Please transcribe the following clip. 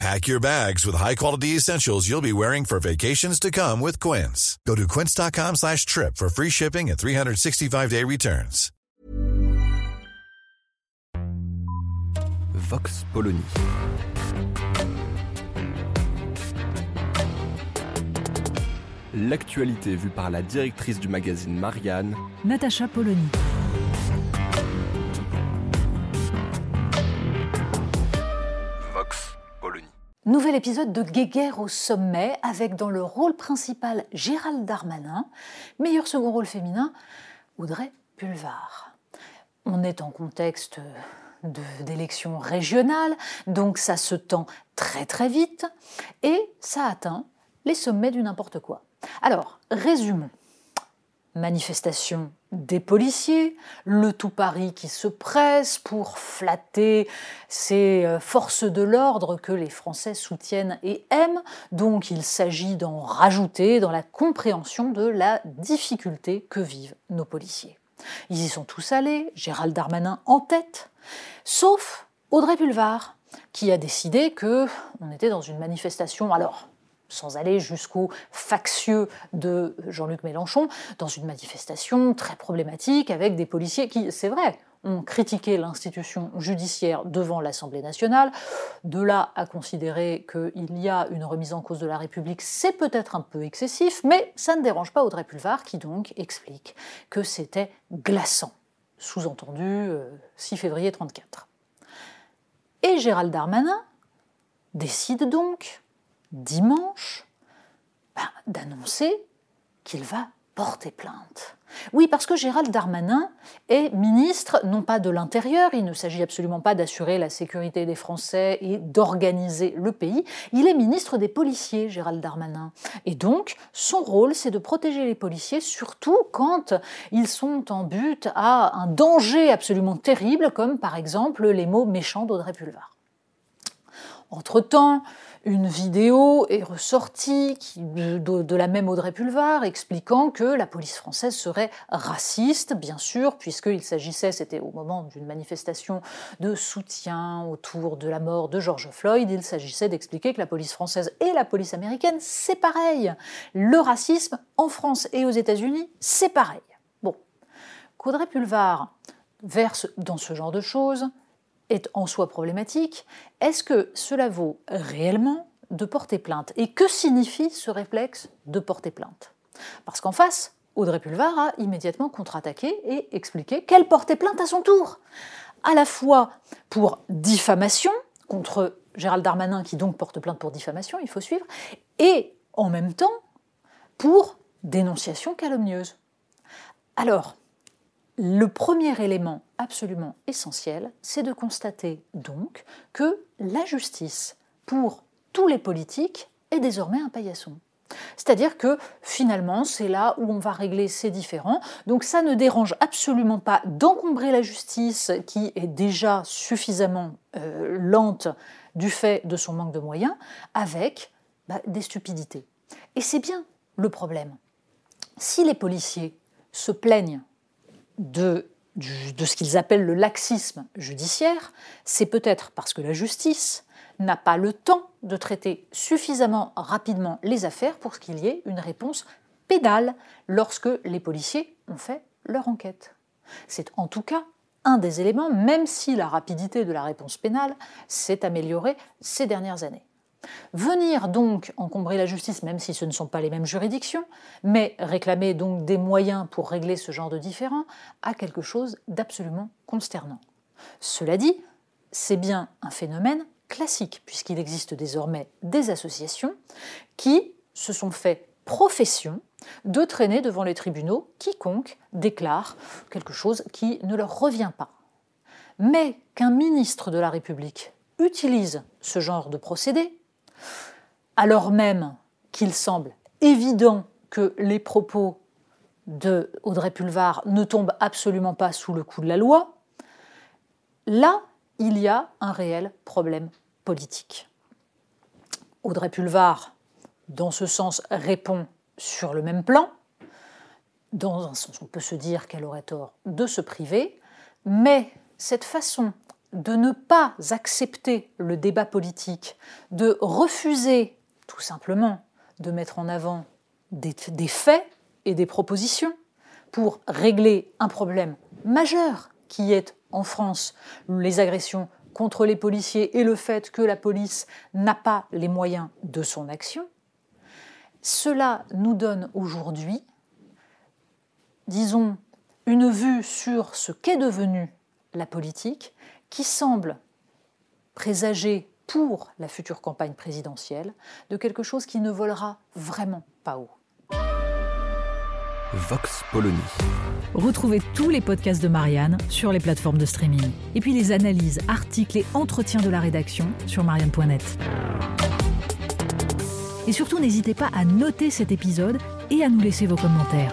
Pack your bags with high-quality essentials you'll be wearing for vacations to come with Quince. Go to quince.com slash trip for free shipping and 365-day returns. Vox Polony. L'actualité vue par la directrice du magazine Marianne, Natacha Polony. Nouvel épisode de Guéguerre au sommet avec dans le rôle principal Gérald Darmanin, meilleur second rôle féminin Audrey Pulvar. On est en contexte d'élections régionales, donc ça se tend très très vite et ça atteint les sommets du n'importe quoi. Alors, résumons. Manifestation des policiers, le tout Paris qui se presse pour flatter ces euh, forces de l'ordre que les Français soutiennent et aiment. Donc il s'agit d'en rajouter dans la compréhension de la difficulté que vivent nos policiers. Ils y sont tous allés, Gérald Darmanin en tête, sauf Audrey Pulvar, qui a décidé que on était dans une manifestation. Alors, sans aller jusqu'au factieux de Jean-Luc Mélenchon, dans une manifestation très problématique avec des policiers qui, c'est vrai, ont critiqué l'institution judiciaire devant l'Assemblée nationale. De là à considérer qu'il y a une remise en cause de la République, c'est peut-être un peu excessif, mais ça ne dérange pas Audrey Pulvar qui donc explique que c'était glaçant. Sous-entendu, euh, 6 février 34. Et Gérald Darmanin décide donc dimanche ben, d'annoncer qu'il va porter plainte. Oui, parce que Gérald Darmanin est ministre non pas de l'Intérieur, il ne s'agit absolument pas d'assurer la sécurité des Français et d'organiser le pays, il est ministre des policiers, Gérald Darmanin. Et donc, son rôle, c'est de protéger les policiers, surtout quand ils sont en but à un danger absolument terrible, comme par exemple les mots méchants d'Audrey Pulvar. Entre-temps, une vidéo est ressortie de la même Audrey Pulvar expliquant que la police française serait raciste, bien sûr, puisqu'il s'agissait, c'était au moment d'une manifestation de soutien autour de la mort de George Floyd, il s'agissait d'expliquer que la police française et la police américaine, c'est pareil. Le racisme en France et aux États-Unis, c'est pareil. Bon, qu'Audrey Pulvar verse dans ce genre de choses, est en soi problématique, est-ce que cela vaut réellement de porter plainte? Et que signifie ce réflexe de porter plainte? Parce qu'en face, Audrey Pulvar a immédiatement contre-attaqué et expliqué qu'elle portait plainte à son tour, à la fois pour diffamation contre Gérald Darmanin, qui donc porte plainte pour diffamation, il faut suivre, et en même temps pour dénonciation calomnieuse. Alors, le premier élément absolument essentiel, c'est de constater donc que la justice, pour tous les politiques, est désormais un paillasson. C'est-à-dire que finalement, c'est là où on va régler ces différends. Donc ça ne dérange absolument pas d'encombrer la justice qui est déjà suffisamment euh, lente du fait de son manque de moyens avec bah, des stupidités. Et c'est bien le problème. Si les policiers se plaignent de, ce qu'ils appellent le laxisme judiciaire, c'est peut-être parce que la justice n'a pas le temps de traiter suffisamment rapidement les affaires pour qu'il y ait une réponse pénale lorsque les policiers ont fait leur enquête. C'est en tout cas un des éléments, même si la rapidité de la réponse pénale s'est améliorée ces dernières années. Venir donc encombrer la justice, même si ce ne sont pas les mêmes juridictions, mais réclamer donc des moyens pour régler ce genre de différends, a quelque chose d'absolument consternant. Cela dit, c'est bien un phénomène classique, puisqu'il existe désormais des associations qui se sont fait profession de traîner devant les tribunaux quiconque déclare quelque chose qui ne leur revient pas. Mais qu'un ministre de la République utilise ce genre de procédé, alors même qu'il semble évident que les propos de Audrey Pulvar ne tombe absolument pas sous le coup de la loi, là, il y a un réel problème politique. Audrey Pulvar, dans ce sens, répond sur le même plan. Dans un sens, on peut se dire qu'elle aurait tort de se priver, mais cette façon de ne pas accepter le débat politique, de refuser tout simplement de mettre en avant des, faits et des propositions pour régler un problème majeur qui est en France les agressions contre les policiers et le fait que la police n'a pas les moyens de son action, cela nous donne aujourd'hui, disons, une vue sur ce qu'est devenu la politique qui semble présager pour la future campagne présidentielle de quelque chose qui ne volera vraiment pas haut. Vox Polony. Retrouvez tous les podcasts de Marianne sur les plateformes de streaming. Et puis les analyses, articles et entretiens de la rédaction sur marianne.net. Et surtout, n'hésitez pas à noter cet épisode et à nous laisser vos commentaires.